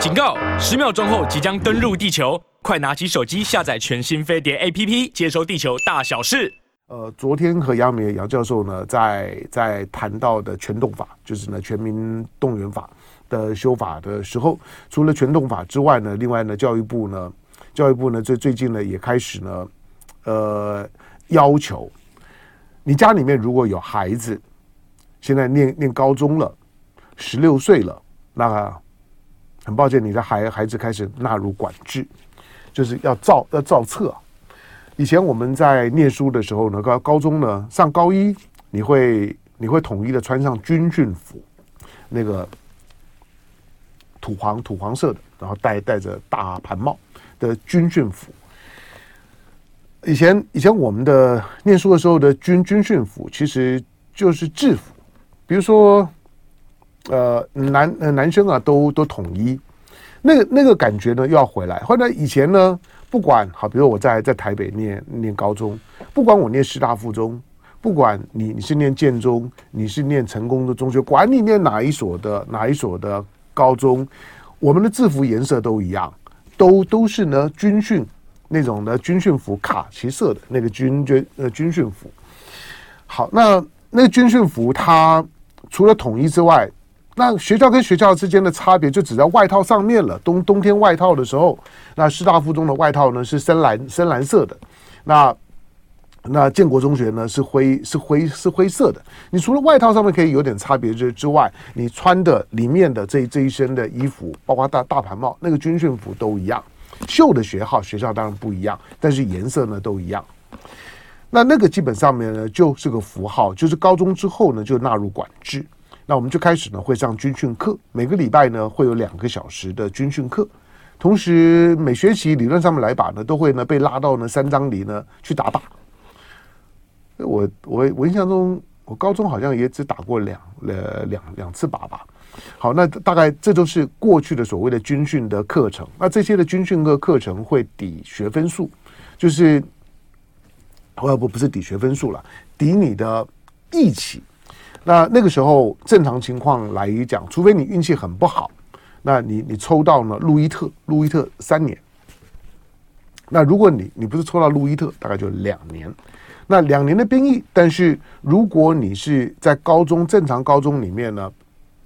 警告！十秒钟后即将登陆地球，快拿起手机下载全新飞碟 APP，接收地球大小事。呃，昨天和杨明杨教授呢，在在谈到的全动法，就是呢全民动员法的修法的时候，除了全动法之外呢，另外呢教育部呢，教育部呢最最近呢也开始呢，呃，要求你家里面如果有孩子，现在念念高中了，十六岁了，那很抱歉，你的孩孩子开始纳入管制，就是要照要照册。以前我们在念书的时候呢，高高中呢上高一，你会你会统一的穿上军训服，那个土黄土黄色的，然后戴戴着大盘帽的军训服。以前以前我们的念书的时候的军军训服其实就是制服，比如说。呃，男呃男生啊，都都统一，那个那个感觉呢，又要回来。后来以前呢，不管好，比如我在在台北念念高中，不管我念师大附中，不管你你是念建中，你是念成功的中学，管你念哪一所的哪一所的高中，我们的制服颜色都一样，都都是呢军训那种的军训服，卡其色的那个军军呃军训服。好，那那个军训服它除了统一之外，那学校跟学校之间的差别就只在外套上面了。冬冬天外套的时候，那师大附中的外套呢是深蓝深蓝色的，那那建国中学呢是灰是灰是灰色的。你除了外套上面可以有点差别之之外，你穿的里面的这这一身的衣服，包括大大盘帽，那个军训服都一样。绣的学号学校当然不一样，但是颜色呢都一样。那那个基本上面呢就是个符号，就是高中之后呢就纳入管制。那我们就开始呢，会上军训课，每个礼拜呢会有两个小时的军训课，同时每学期理论上面来把呢，都会呢被拉到呢三张犁呢去打靶。我我我印象中，我高中好像也只打过两呃两两次靶吧。好，那大概这都是过去的所谓的军训的课程。那这些的军训课课程会抵学分数，就是呃不不是抵学分数了，抵你的义气。那那个时候正常情况来讲，除非你运气很不好，那你你抽到了路易特，路易特三年。那如果你你不是抽到路易特，大概就两年。那两年的兵役，但是如果你是在高中正常高中里面呢，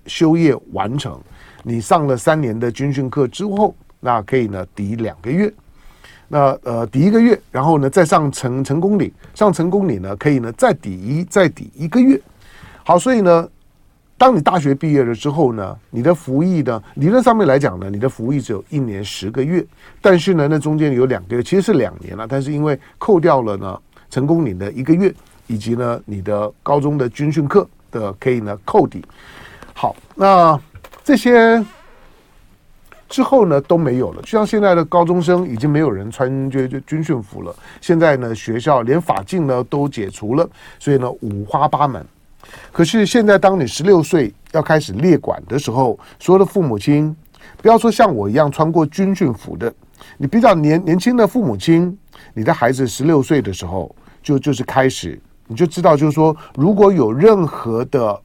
修业完成，你上了三年的军训课之后，那可以呢抵两个月。那呃抵一个月，然后呢再上成成功岭，上成功岭呢可以呢再抵一再抵一个月。好，所以呢，当你大学毕业了之后呢，你的服役呢，理论上面来讲呢，你的服役只有一年十个月，但是呢，那中间有两个月，其实是两年了，但是因为扣掉了呢，成功领的一个月，以及呢，你的高中的军训课的可以呢扣抵。好，那这些之后呢都没有了，就像现在的高中生已经没有人穿军军军训服了，现在呢学校连法禁呢都解除了，所以呢五花八门。可是现在，当你十六岁要开始列管的时候，所有的父母亲，不要说像我一样穿过军训服的，你比较年年轻的父母亲，你的孩子十六岁的时候，就就是开始，你就知道，就是说，如果有任何的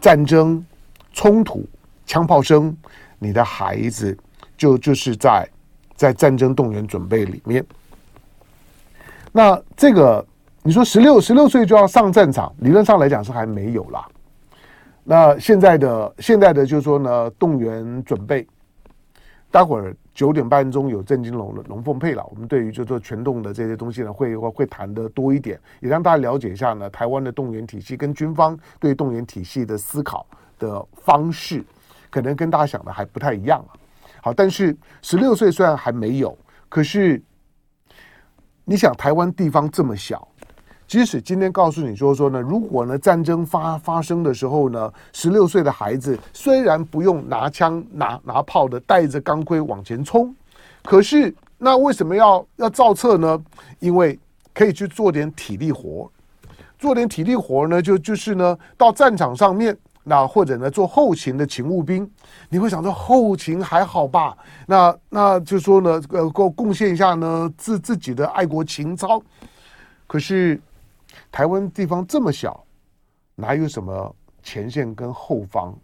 战争冲突、枪炮声，你的孩子就就是在在战争动员准备里面。那这个。你说十六十六岁就要上战场，理论上来讲是还没有啦。那现在的现在的就是说呢，动员准备，待会儿九点半钟有郑金龙龙凤配了。我们对于就做全动的这些东西呢，会会会谈的多一点，也让大家了解一下呢，台湾的动员体系跟军方对动员体系的思考的方式，可能跟大家想的还不太一样啊。好，但是十六岁虽然还没有，可是你想台湾地方这么小。即使今天告诉你说说呢，如果呢战争发发生的时候呢，十六岁的孩子虽然不用拿枪拿拿炮的带着钢盔往前冲，可是那为什么要要造册呢？因为可以去做点体力活，做点体力活呢，就就是呢到战场上面，那或者呢做后勤的勤务兵，你会想说后勤还好吧？那那就说呢，呃，贡贡献一下呢自自己的爱国情操，可是。台湾地方这么小，哪有什么前线跟后方？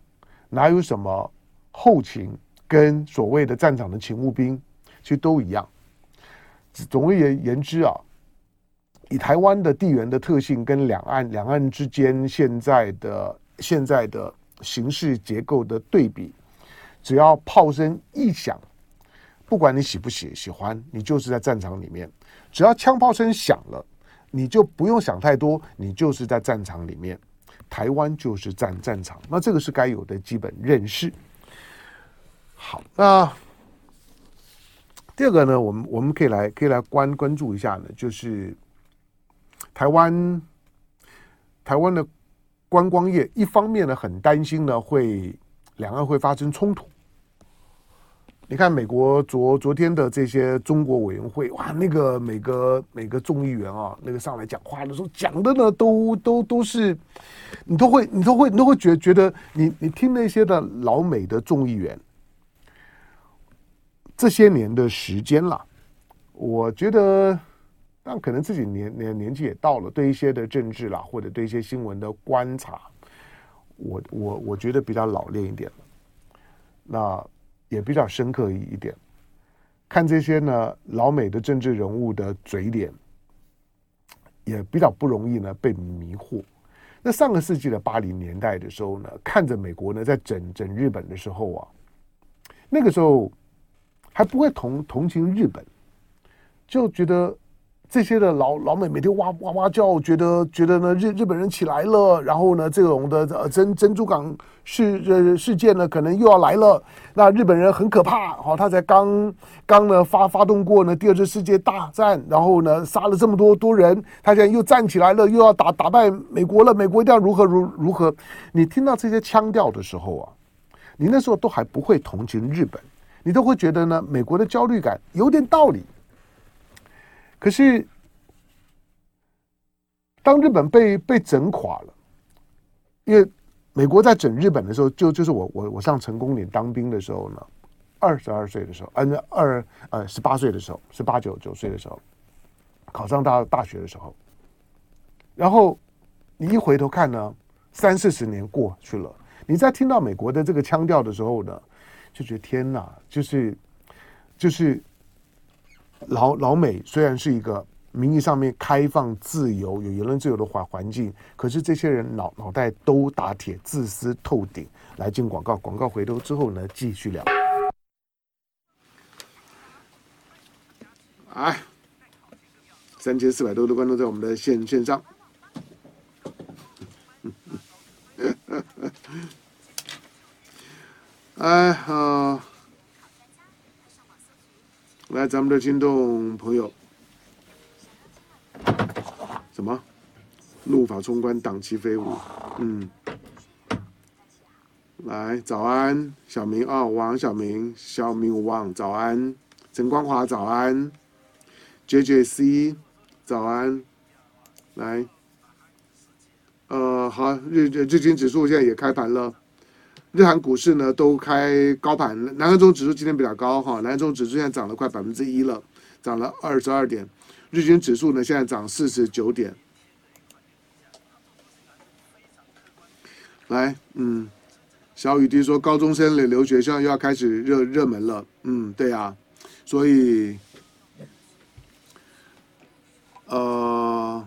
哪有什么后勤跟所谓的战场的勤务兵，其实都一样。总而言之啊，以台湾的地缘的特性跟两岸两岸之间现在的现在的形势结构的对比，只要炮声一响，不管你喜不喜喜欢，你就是在战场里面。只要枪炮声响了，你就不用想太多，你就是在战场里面。台湾就是战战场，那这个是该有的基本认识。好，那第二个呢，我们我们可以来可以来关关注一下呢，就是台湾台湾的观光业，一方面呢很担心呢会两岸会发生冲突。你看美国昨昨天的这些中国委员会，哇，那个每个每个众议员啊，那个上来讲话的时候讲的呢，都都都是，你都会你都会你都会觉觉得你你听那些的老美的众议员，这些年的时间了，我觉得，但可能自己年年年纪也到了，对一些的政治啦，或者对一些新闻的观察，我我我觉得比较老练一点，那。也比较深刻一点，看这些呢老美的政治人物的嘴脸，也比较不容易呢被迷惑。那上个世纪的八零年代的时候呢，看着美国呢在整整日本的时候啊，那个时候还不会同同情日本，就觉得。这些的老老美每天哇哇哇叫，觉得觉得呢日日本人起来了，然后呢这种的呃珍珍珠港事呃事件呢可能又要来了。那日本人很可怕，好，他才刚刚呢发发动过呢第二次世界大战，然后呢杀了这么多多人，他现在又站起来了，又要打打败美国了，美国一定要如何如如何。你听到这些腔调的时候啊，你那时候都还不会同情日本，你都会觉得呢美国的焦虑感有点道理。可是，当日本被被整垮了，因为美国在整日本的时候，就就是我我我上成功岭当兵的时候呢，二十二岁的时候，呃，二呃十八岁的时候，十八九九岁的时候，考上大大学的时候，然后你一回头看呢，三四十年过去了，你在听到美国的这个腔调的时候呢，就觉得天哪，就是就是。老老美虽然是一个名义上面开放、自由、有言论自由的环环境，可是这些人脑脑袋都打铁，自私透顶。来进广告，广告回头之后呢，继续聊。哎，三千四百多的观众在我们的线线上。哎，好。来，咱们的听众朋友，什么？怒发冲冠，党旗飞舞。嗯，来，早安，小明。啊、王小明，小明王，早安，陈光华，早安，JJC，早安，来，呃，好，日日经指数现在也开盘了。日韩股市呢都开高盘，南韩综指数今天比较高哈，南韩综指数现在涨了快百分之一了，涨了二十二点。日经指数呢现在涨四十九点。来，嗯，小雨滴说高中生的留学现在又要开始热热门了，嗯，对啊，所以，呃，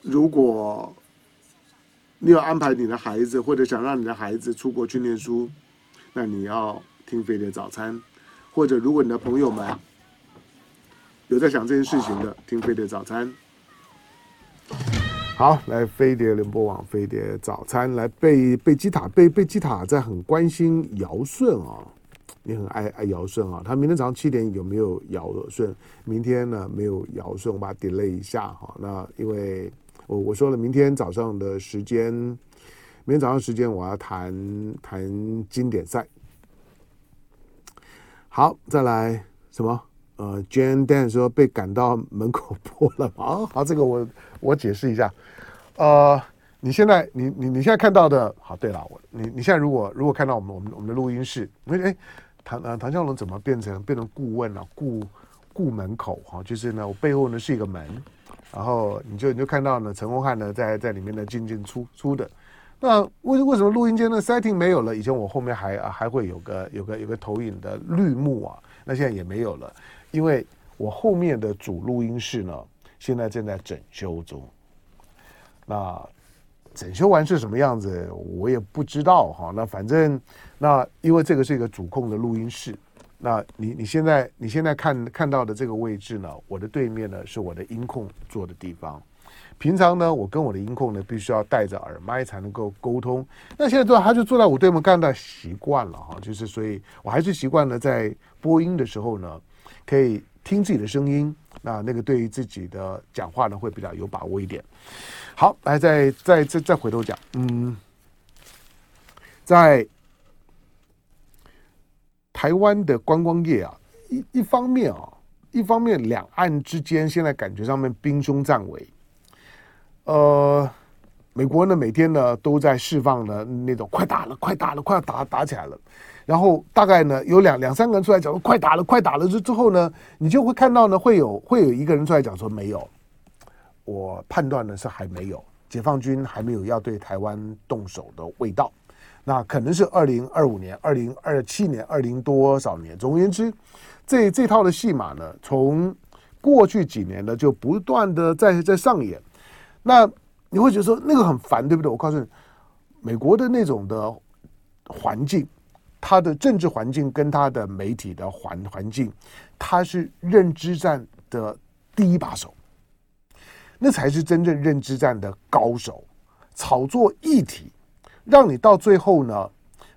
如果。你要安排你的孩子，或者想让你的孩子出国去念书，那你要听飞碟早餐；或者如果你的朋友们有在想这件事情的，听飞碟早餐。好，来飞碟联播网飞碟早餐，来贝贝基塔贝贝基塔在很关心尧舜啊，你很爱爱尧舜啊，他明天早上七点有没有尧舜？明天呢没有尧舜，我把它 delay 一下哈，那因为。我我说了，明天早上的时间，明天早上时间我要谈谈经典赛。好，再来什么？呃，Jan Dan 说被赶到门口播了吗？啊，好，这个我我解释一下。呃，你现在你你你现在看到的，好，对了，我你你现在如果如果看到我们我们我们的录音室，你说哎，唐呃唐湘龙怎么变成变成顾问了？顾顾门口哈，就是呢，我背后呢是一个门。然后你就你就看到呢，陈鸿汉呢在在里面呢进进出出的，那为为什么录音间的 setting 没有了？以前我后面还啊还会有个有个有个投影的绿幕啊，那现在也没有了，因为我后面的主录音室呢，现在正在整修中。那整修完是什么样子，我也不知道哈。那反正那因为这个是一个主控的录音室，那你你现在你现在看看到的这个位置呢，我的对面呢是我的音控坐的地方。平常呢，我跟我的音控呢，必须要戴着耳麦才能够沟通。那现在坐，他就坐在我对面，干的习惯了哈，就是所以我还是习惯了在播音的时候呢，可以听自己的声音。那那个对于自己的讲话呢，会比较有把握一点。好，来再再再再回头讲，嗯，在台湾的观光业啊，一一方面啊，一方面两岸之间现在感觉上面兵凶战危。呃，美国呢每天呢都在释放呢那种快打了，快打了，快要打打起来了。然后大概呢有两两三个人出来讲说快打了，快打了之之后呢，你就会看到呢会有会有一个人出来讲说没有。我判断呢是还没有，解放军还没有要对台湾动手的味道。那可能是二零二五年、二零二七年、二零多少年。总而言之，这这套的戏码呢，从过去几年呢就不断的在在上演。那你会觉得说那个很烦，对不对？我告诉你，美国的那种的环境，它的政治环境跟它的媒体的环环境，它是认知战的第一把手，那才是真正认知战的高手。炒作议题，让你到最后呢，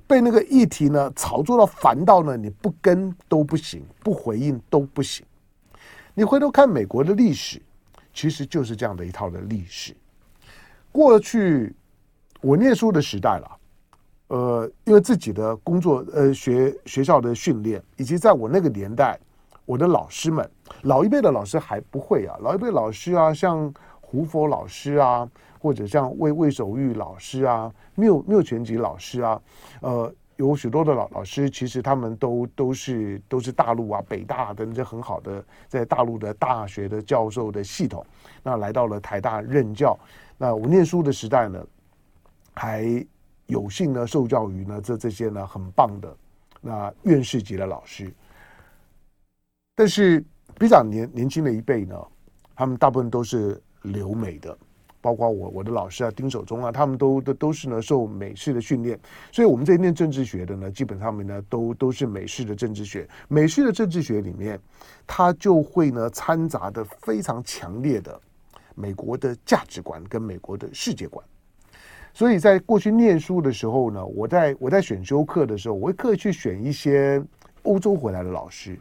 被那个议题呢炒作到烦到呢，你不跟都不行，不回应都不行。你回头看美国的历史。其实就是这样的一套的历史。过去我念书的时代了，呃，因为自己的工作，呃，学学校的训练，以及在我那个年代，我的老师们，老一辈的老师还不会啊，老一辈老师啊，像胡佛老师啊，或者像魏魏守玉老师啊，缪缪全集老师啊，呃。有许多的老老师，其实他们都都是都是大陆啊，北大等这很好的在大陆的大学的教授的系统，那来到了台大任教。那我念书的时代呢，还有幸呢受教于呢这这些呢很棒的那院士级的老师。但是比较年年轻的一辈呢，他们大部分都是留美的。包括我我的老师啊，丁守中啊，他们都都都是呢受美式的训练，所以我们这念政治学的呢，基本上面呢都都是美式的政治学。美式的政治学里面，它就会呢掺杂的非常强烈的美国的价值观跟美国的世界观。所以在过去念书的时候呢，我在我在选修课的时候，我会刻意去选一些欧洲回来的老师，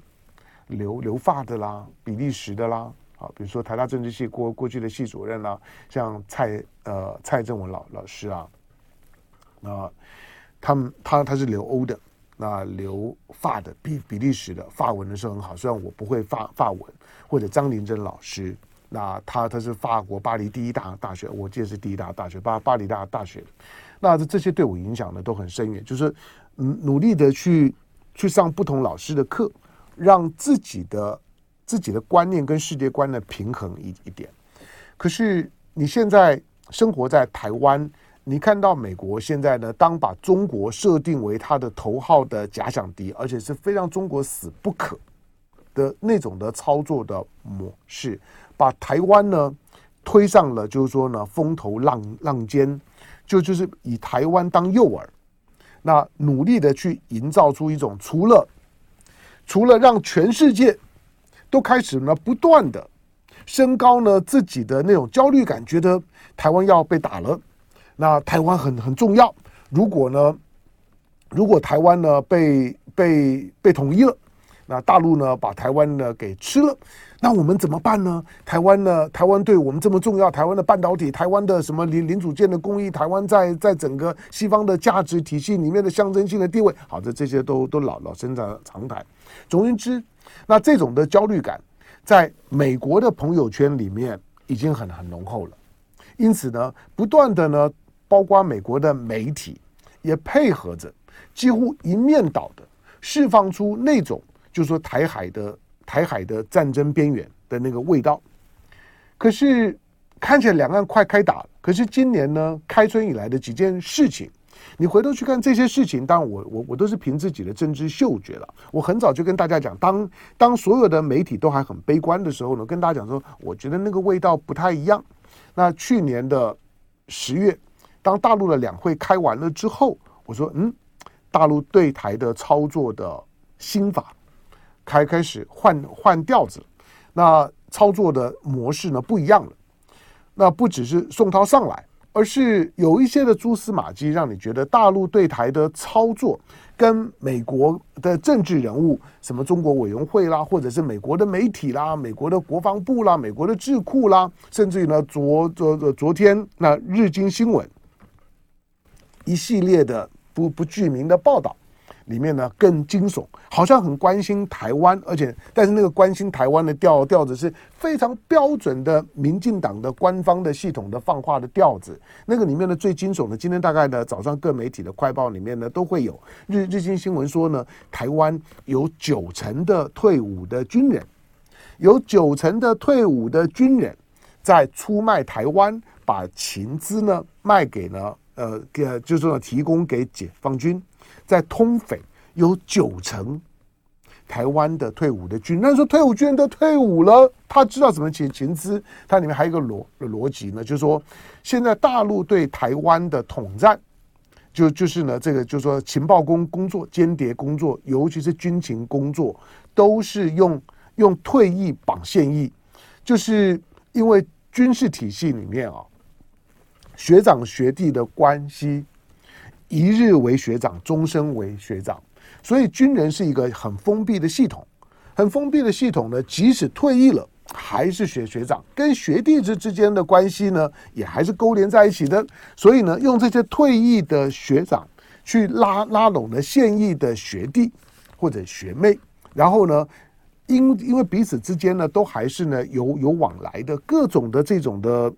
留留法的啦，比利时的啦。啊，比如说台大政治系过过去的系主任啊，像蔡呃蔡正文老老师啊，那他们他他是留欧的，那留法的比比利时的法文的是很好，虽然我不会法法文，或者张林珍老师，那他他是法国巴黎第一大大学，我记得是第一大大学巴巴黎大大学，那这这些对我影响呢都很深远，就是嗯努力的去去上不同老师的课，让自己的。自己的观念跟世界观的平衡一一点，可是你现在生活在台湾，你看到美国现在呢，当把中国设定为他的头号的假想敌，而且是非让中国死不可的那种的操作的模式，把台湾呢推上了就是说呢风头浪浪尖，就就是以台湾当诱饵，那努力的去营造出一种除了除了让全世界。都开始呢，不断的升高呢自己的那种焦虑感，觉得台湾要被打了，那台湾很很重要。如果呢，如果台湾呢被被被统一了，那大陆呢把台湾呢给吃了，那我们怎么办呢？台湾呢，台湾对我们这么重要，台湾的半导体，台湾的什么零零组件的工艺，台湾在在整个西方的价值体系里面的象征性的地位，好的，这些都都老老生常常谈。总而言之。那这种的焦虑感，在美国的朋友圈里面已经很很浓厚了，因此呢，不断的呢，包括美国的媒体也配合着，几乎一面倒的释放出那种，就是说台海的台海的战争边缘的那个味道。可是看起来两岸快开打了。可是今年呢，开春以来的几件事情，你回头去看这些事情，当然我我我都是凭自己的政治嗅觉了。我很早就跟大家讲，当当所有的媒体都还很悲观的时候呢，跟大家讲说，我觉得那个味道不太一样。那去年的十月，当大陆的两会开完了之后，我说，嗯，大陆对台的操作的心法开开始换换调子，那操作的模式呢不一样了。那不只是宋涛上来，而是有一些的蛛丝马迹，让你觉得大陆对台的操作跟美国的政治人物，什么中国委员会啦，或者是美国的媒体啦，美国的国防部啦，美国的智库啦，甚至于呢，昨昨昨天那日经新闻一系列的不不具名的报道。里面呢更惊悚，好像很关心台湾，而且但是那个关心台湾的调调子是非常标准的民进党的官方的系统的放话的调子。那个里面的最惊悚的，今天大概呢早上各媒体的快报里面呢都会有日日经新闻说呢，台湾有九成的退伍的军人，有九成的退伍的军人在出卖台湾，把情资呢卖给呢呃给就是提供给解放军。在通匪有九成台湾的退伍的军，那说退伍军人都退伍了，他知道怎么解情资？它里面还有一个逻逻辑呢，就是说现在大陆对台湾的统战，就就是呢这个就是说情报工工作、间谍工作，尤其是军情工作，都是用用退役绑现役，就是因为军事体系里面啊，学长学弟的关系。一日为学长，终身为学长，所以军人是一个很封闭的系统，很封闭的系统呢，即使退役了，还是学学长，跟学弟之之间的关系呢，也还是勾连在一起的。所以呢，用这些退役的学长去拉拉拢了现役的学弟或者学妹，然后呢，因因为彼此之间呢，都还是呢有有往来的各种的这种的。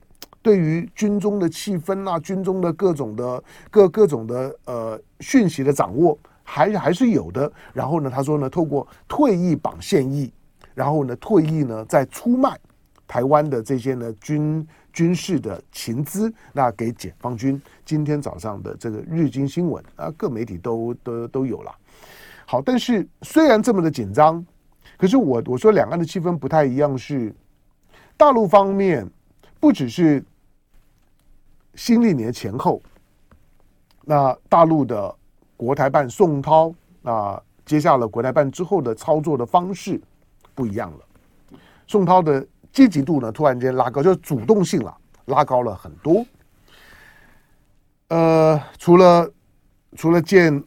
对于军中的气氛啊，军中的各种的各各种的呃讯息的掌握，还还是有的。然后呢，他说呢，透过退役绑现役，然后呢，退役呢再出卖台湾的这些呢军军事的情资，那给解放军。今天早上的这个日经新闻啊，各媒体都都都有了。好，但是虽然这么的紧张，可是我我说两岸的气氛不太一样，是大陆方面不只是。新历年前后，那大陆的国台办宋涛啊，接下了国台办之后的操作的方式不一样了。宋涛的积极度呢，突然间拉高，就是主动性了，拉高了很多。呃，除了除了见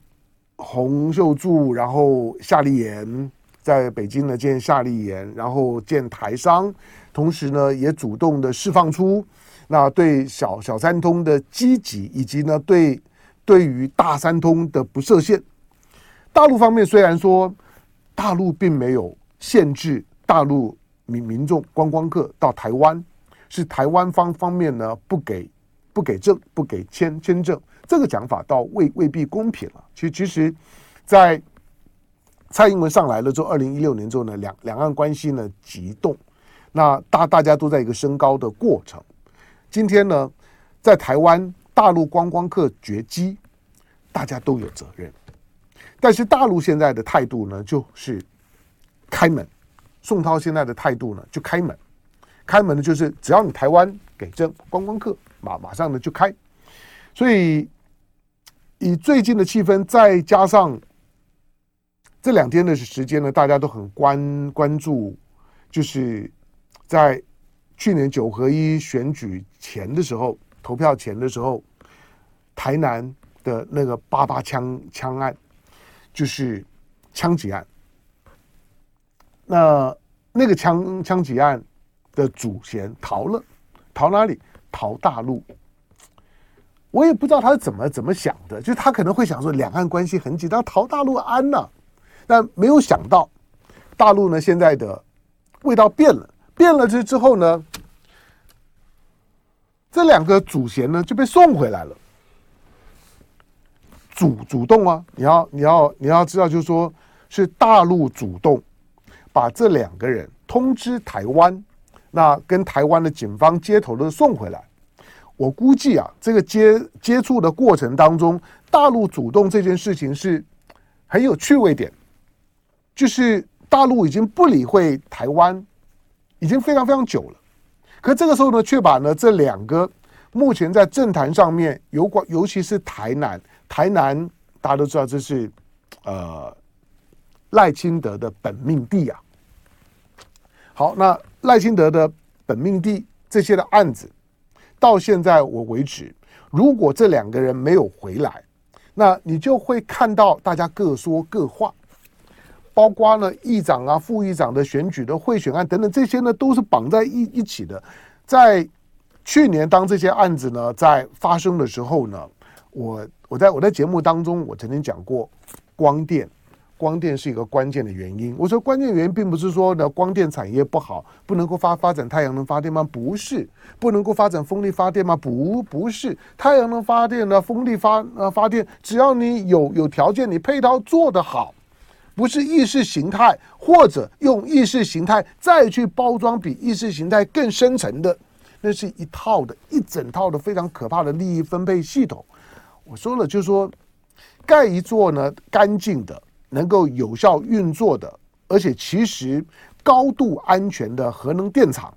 洪秀柱，然后夏立言在北京呢见夏立言，然后见台商，同时呢也主动的释放出。那对小小三通的积极，以及呢对对于大三通的不设限，大陆方面虽然说大陆并没有限制大陆民民众观光客到台湾，是台湾方方面呢不给不给证不给签签证，这个讲法倒未未必公平了。其实其实，在蔡英文上来了之后，二零一六年之后呢，两两岸关系呢急动，那大大家都在一个升高的过程。今天呢，在台湾大陆观光客绝迹，大家都有责任。但是大陆现在的态度呢，就是开门。宋涛现在的态度呢，就开门。开门呢，就是只要你台湾给证观光客，马马上呢就开。所以以最近的气氛，再加上这两天的时间呢，大家都很关关注，就是在。去年九合一选举前的时候，投票前的时候，台南的那个八八枪枪案，就是枪击案。那那个枪枪击案的主嫌逃了，逃哪里？逃大陆。我也不知道他是怎么怎么想的，就他可能会想说两岸关系很紧张，逃大陆安呢？但没有想到，大陆呢现在的味道变了。变了之之后呢，这两个主嫌呢就被送回来了。主主动啊，你要你要你要知道，就是说是大陆主动把这两个人通知台湾，那跟台湾的警方接头的送回来。我估计啊，这个接接触的过程当中，大陆主动这件事情是很有趣味点，就是大陆已经不理会台湾，已经非常非常久了。可这个时候呢，却把呢这两个目前在政坛上面有关，尤其是台南，台南大家都知道这是呃赖清德的本命地啊。好，那赖清德的本命地这些的案子。到现在我为止，如果这两个人没有回来，那你就会看到大家各说各话，包括呢议长啊、副议长的选举的贿选案等等，这些呢都是绑在一一起的。在去年当这些案子呢在发生的时候呢，我我在我在节目当中我曾经讲过光电。光电是一个关键的原因。我说关键原因并不是说呢光电产业不好，不能够发发展太阳能发电吗？不是，不能够发展风力发电吗？不，不是。太阳能发电呢，风力发呃发电，只要你有有条件，你配套做得好，不是意识形态，或者用意识形态再去包装比意识形态更深层的，那是一套的一整套的非常可怕的利益分配系统。我说了，就是说盖一座呢干净的。能够有效运作的，而且其实高度安全的核能电厂，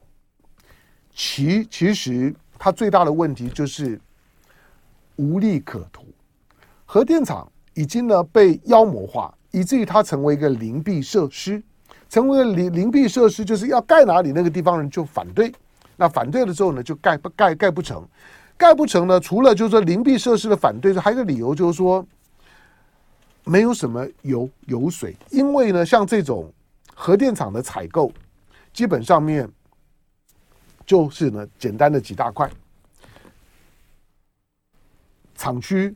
其其实它最大的问题就是无利可图。核电厂已经呢被妖魔化，以至于它成为一个邻避设施，成为了邻邻避设施，就是要盖哪里，那个地方人就反对。那反对了之后呢，就盖不盖盖不成，盖不成呢，除了就是说邻避设施的反对，还有一个理由就是说。没有什么油油水，因为呢，像这种核电厂的采购，基本上面就是呢简单的几大块，厂区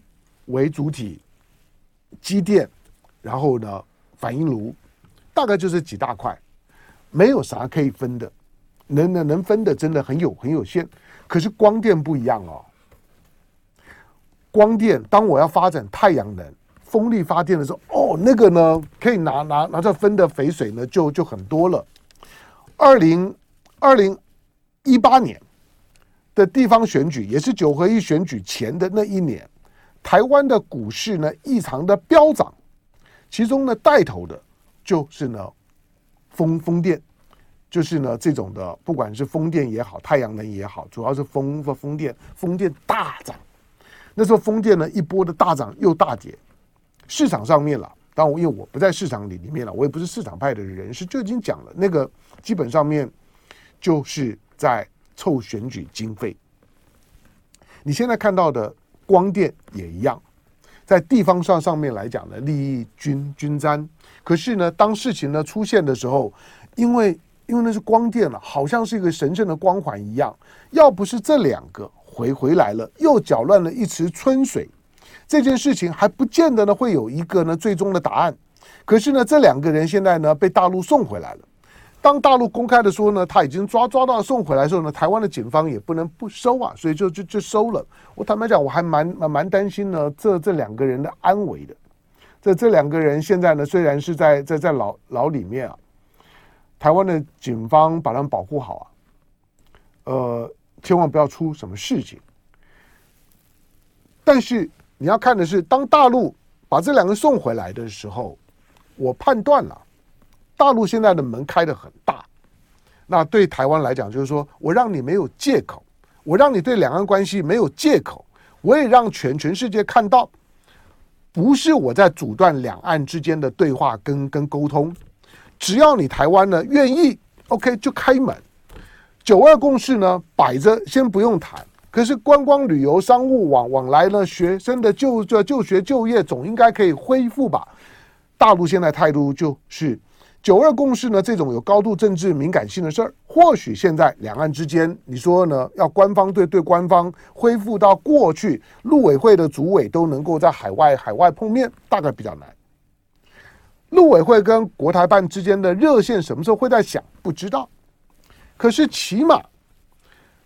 为主体，机电，然后呢反应炉，大概就是几大块，没有啥可以分的，能能能分的真的很有很有限。可是光电不一样哦，光电当我要发展太阳能。风力发电的时候，哦，那个呢，可以拿拿拿着分的肥水呢，就就很多了。二零二零一八年的地方选举，也是九合一选举前的那一年，台湾的股市呢异常的飙涨，其中呢带头的就是呢风风电，就是呢这种的，不管是风电也好，太阳能也好，主要是风风电，风电大涨。那时候风电呢一波的大涨又大跌。市场上面了，当然，因为我不在市场里里面了，我也不是市场派的人士，就已经讲了，那个基本上面就是在凑选举经费。你现在看到的光电也一样，在地方上上面来讲呢，利益均均沾。可是呢，当事情呢出现的时候，因为因为那是光电了，好像是一个神圣的光环一样，要不是这两个回回来了，又搅乱了一池春水。这件事情还不见得呢会有一个呢最终的答案，可是呢这两个人现在呢被大陆送回来了。当大陆公开的说呢他已经抓抓到送回来的时候呢，台湾的警方也不能不收啊，所以就就就收了。我坦白讲，我还蛮蛮蛮担心呢这这两个人的安危的。这这两个人现在呢虽然是在在在牢牢里面啊，台湾的警方把他们保护好啊，呃，千万不要出什么事情。但是。你要看的是，当大陆把这两个送回来的时候，我判断了，大陆现在的门开得很大。那对台湾来讲，就是说我让你没有借口，我让你对两岸关系没有借口，我也让全全世界看到，不是我在阻断两岸之间的对话跟跟沟通，只要你台湾呢愿意，OK 就开门。九二共识呢摆着，先不用谈。可是观光旅游、商务往往来呢，学生的就就就学就业总应该可以恢复吧？大陆现在态度就是九二共识呢，这种有高度政治敏感性的事儿，或许现在两岸之间，你说呢？要官方对对官方恢复到过去，陆委会的主委都能够在海外海外碰面，大概比较难。陆委会跟国台办之间的热线什么时候会在响？不知道。可是起码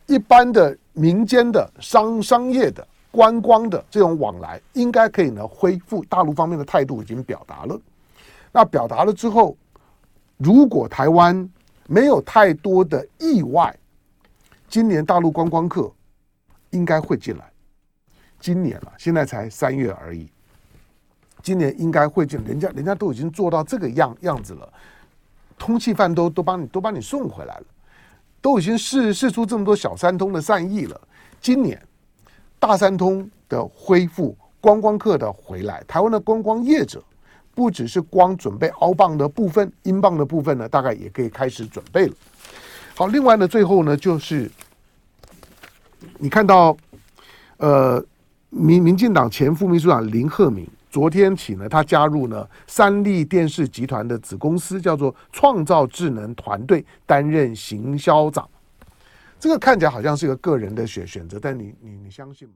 一般的。民间的商商业的观光的这种往来，应该可以呢恢复。大陆方面的态度已经表达了，那表达了之后，如果台湾没有太多的意外，今年大陆观光客应该会进来。今年了，现在才三月而已，今年应该会进，人家人家都已经做到这个样样子了，通缉犯都都帮你都帮你送回来了，都已经试试出这么多小三通的善意了。今年大三通的恢复，观光客的回来，台湾的观光业者不只是光准备澳镑的部分，英镑的部分呢，大概也可以开始准备了。好，另外呢，最后呢，就是你看到呃。民民进党前副秘书长林鹤敏，昨天起呢，他加入呢三立电视集团的子公司，叫做创造智能团队，担任行销长。这个看起来好像是一个个人的选选择，但你你你相信吗？